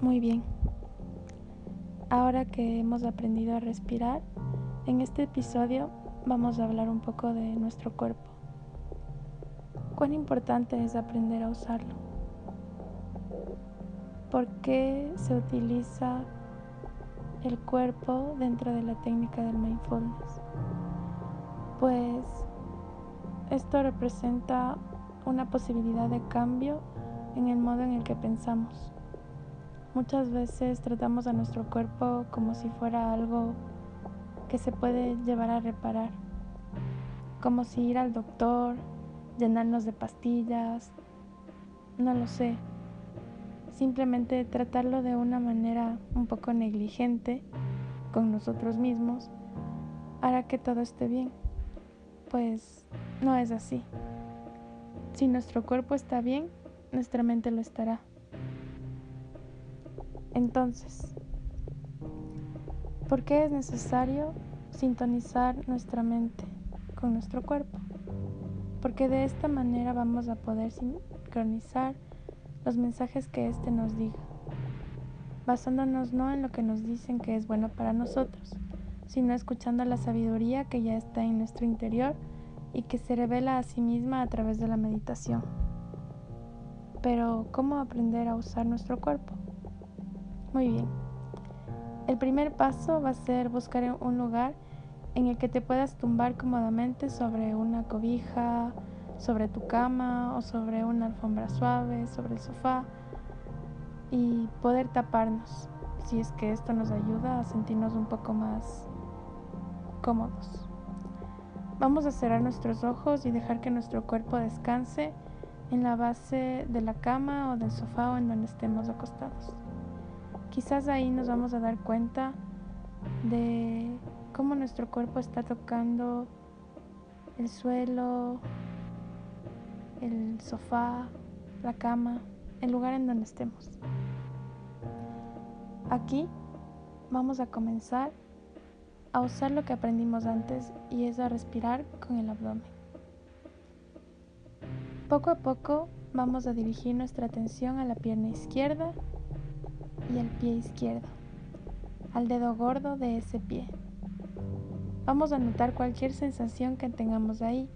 Muy bien. Ahora que hemos aprendido a respirar, en este episodio vamos a hablar un poco de nuestro cuerpo. ¿Cuán importante es aprender a usarlo? ¿Por qué se utiliza el cuerpo dentro de la técnica del mindfulness? Pues esto representa una posibilidad de cambio en el modo en el que pensamos. Muchas veces tratamos a nuestro cuerpo como si fuera algo que se puede llevar a reparar, como si ir al doctor, llenarnos de pastillas, no lo sé, simplemente tratarlo de una manera un poco negligente con nosotros mismos hará que todo esté bien. Pues no es así. Si nuestro cuerpo está bien, nuestra mente lo estará. Entonces, ¿por qué es necesario sintonizar nuestra mente con nuestro cuerpo? Porque de esta manera vamos a poder sincronizar los mensajes que éste nos diga, basándonos no en lo que nos dicen que es bueno para nosotros, sino escuchando la sabiduría que ya está en nuestro interior y que se revela a sí misma a través de la meditación. Pero, ¿cómo aprender a usar nuestro cuerpo? Muy bien. El primer paso va a ser buscar un lugar en el que te puedas tumbar cómodamente sobre una cobija, sobre tu cama o sobre una alfombra suave, sobre el sofá y poder taparnos si es que esto nos ayuda a sentirnos un poco más cómodos. Vamos a cerrar nuestros ojos y dejar que nuestro cuerpo descanse en la base de la cama o del sofá o en donde estemos acostados. Quizás ahí nos vamos a dar cuenta de cómo nuestro cuerpo está tocando el suelo, el sofá, la cama, el lugar en donde estemos. Aquí vamos a comenzar a usar lo que aprendimos antes y es a respirar con el abdomen. Poco a poco vamos a dirigir nuestra atención a la pierna izquierda y al pie izquierdo, al dedo gordo de ese pie. Vamos a notar cualquier sensación que tengamos ahí,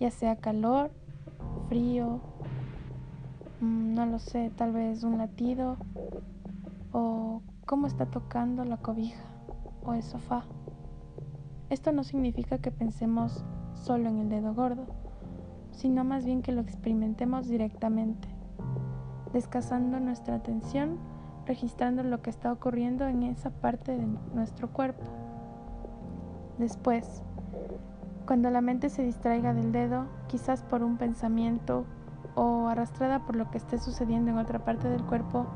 ya sea calor, frío, mm, no lo sé, tal vez un latido o cómo está tocando la cobija o el sofá. Esto no significa que pensemos solo en el dedo gordo, sino más bien que lo experimentemos directamente, descansando nuestra atención, registrando lo que está ocurriendo en esa parte de nuestro cuerpo. Después, cuando la mente se distraiga del dedo, quizás por un pensamiento o arrastrada por lo que esté sucediendo en otra parte del cuerpo,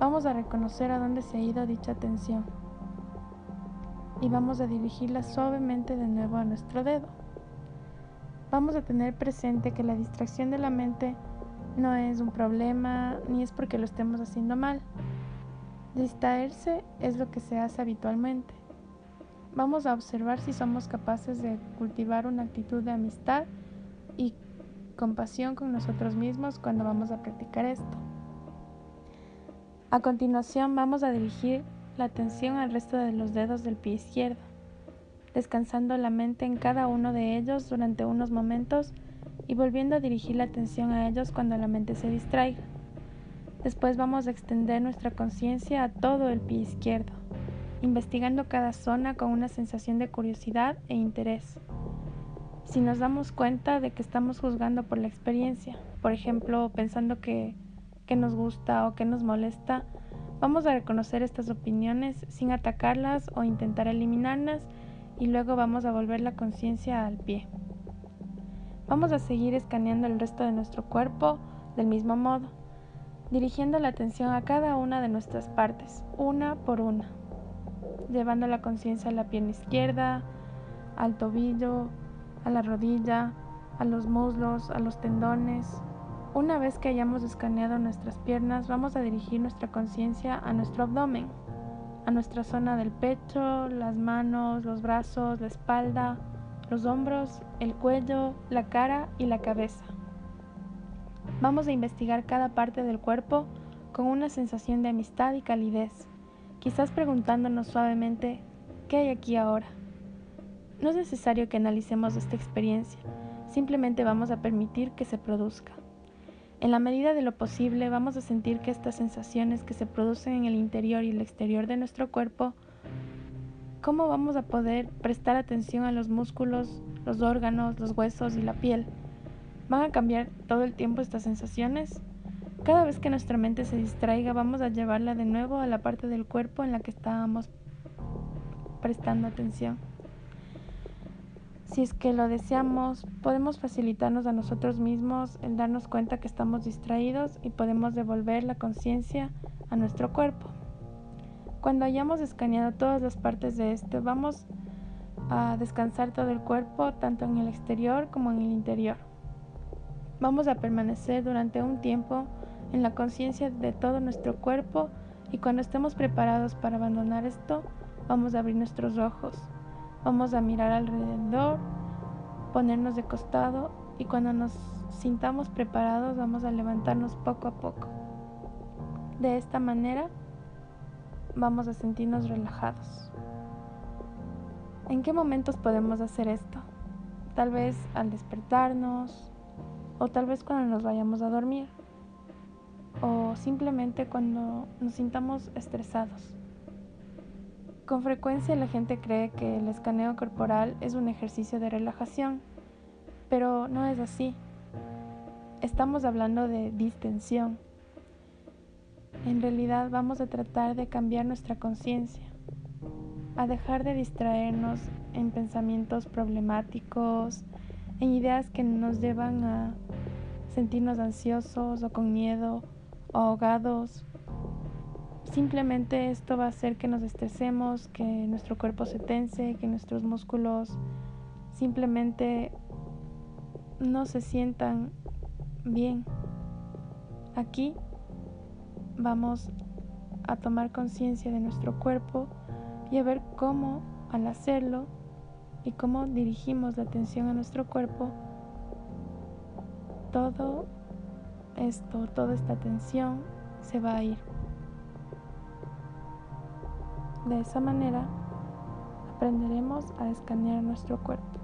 vamos a reconocer a dónde se ha ido dicha atención y vamos a dirigirla suavemente de nuevo a nuestro dedo. Vamos a tener presente que la distracción de la mente no es un problema ni es porque lo estemos haciendo mal. Distraerse es lo que se hace habitualmente. Vamos a observar si somos capaces de cultivar una actitud de amistad y compasión con nosotros mismos cuando vamos a practicar esto. A continuación vamos a dirigir la atención al resto de los dedos del pie izquierdo, descansando la mente en cada uno de ellos durante unos momentos y volviendo a dirigir la atención a ellos cuando la mente se distraiga. Después vamos a extender nuestra conciencia a todo el pie izquierdo, investigando cada zona con una sensación de curiosidad e interés. Si nos damos cuenta de que estamos juzgando por la experiencia, por ejemplo, pensando que, que nos gusta o que nos molesta, Vamos a reconocer estas opiniones sin atacarlas o intentar eliminarlas y luego vamos a volver la conciencia al pie. Vamos a seguir escaneando el resto de nuestro cuerpo del mismo modo, dirigiendo la atención a cada una de nuestras partes, una por una, llevando la conciencia a la pierna izquierda, al tobillo, a la rodilla, a los muslos, a los tendones, una vez que hayamos escaneado nuestras piernas, vamos a dirigir nuestra conciencia a nuestro abdomen, a nuestra zona del pecho, las manos, los brazos, la espalda, los hombros, el cuello, la cara y la cabeza. Vamos a investigar cada parte del cuerpo con una sensación de amistad y calidez, quizás preguntándonos suavemente, ¿qué hay aquí ahora? No es necesario que analicemos esta experiencia, simplemente vamos a permitir que se produzca. En la medida de lo posible vamos a sentir que estas sensaciones que se producen en el interior y el exterior de nuestro cuerpo, ¿cómo vamos a poder prestar atención a los músculos, los órganos, los huesos y la piel? ¿Van a cambiar todo el tiempo estas sensaciones? Cada vez que nuestra mente se distraiga, vamos a llevarla de nuevo a la parte del cuerpo en la que estábamos prestando atención. Si es que lo deseamos, podemos facilitarnos a nosotros mismos el darnos cuenta que estamos distraídos y podemos devolver la conciencia a nuestro cuerpo. Cuando hayamos escaneado todas las partes de este, vamos a descansar todo el cuerpo, tanto en el exterior como en el interior. Vamos a permanecer durante un tiempo en la conciencia de todo nuestro cuerpo y cuando estemos preparados para abandonar esto, vamos a abrir nuestros ojos. Vamos a mirar alrededor, ponernos de costado y cuando nos sintamos preparados vamos a levantarnos poco a poco. De esta manera vamos a sentirnos relajados. ¿En qué momentos podemos hacer esto? Tal vez al despertarnos o tal vez cuando nos vayamos a dormir o simplemente cuando nos sintamos estresados. Con frecuencia la gente cree que el escaneo corporal es un ejercicio de relajación, pero no es así. Estamos hablando de distensión. En realidad vamos a tratar de cambiar nuestra conciencia, a dejar de distraernos en pensamientos problemáticos, en ideas que nos llevan a sentirnos ansiosos o con miedo o ahogados Simplemente esto va a hacer que nos estresemos, que nuestro cuerpo se tense, que nuestros músculos simplemente no se sientan bien. Aquí vamos a tomar conciencia de nuestro cuerpo y a ver cómo al hacerlo y cómo dirigimos la atención a nuestro cuerpo, todo esto, toda esta atención se va a ir. De esa manera aprenderemos a escanear nuestro cuerpo.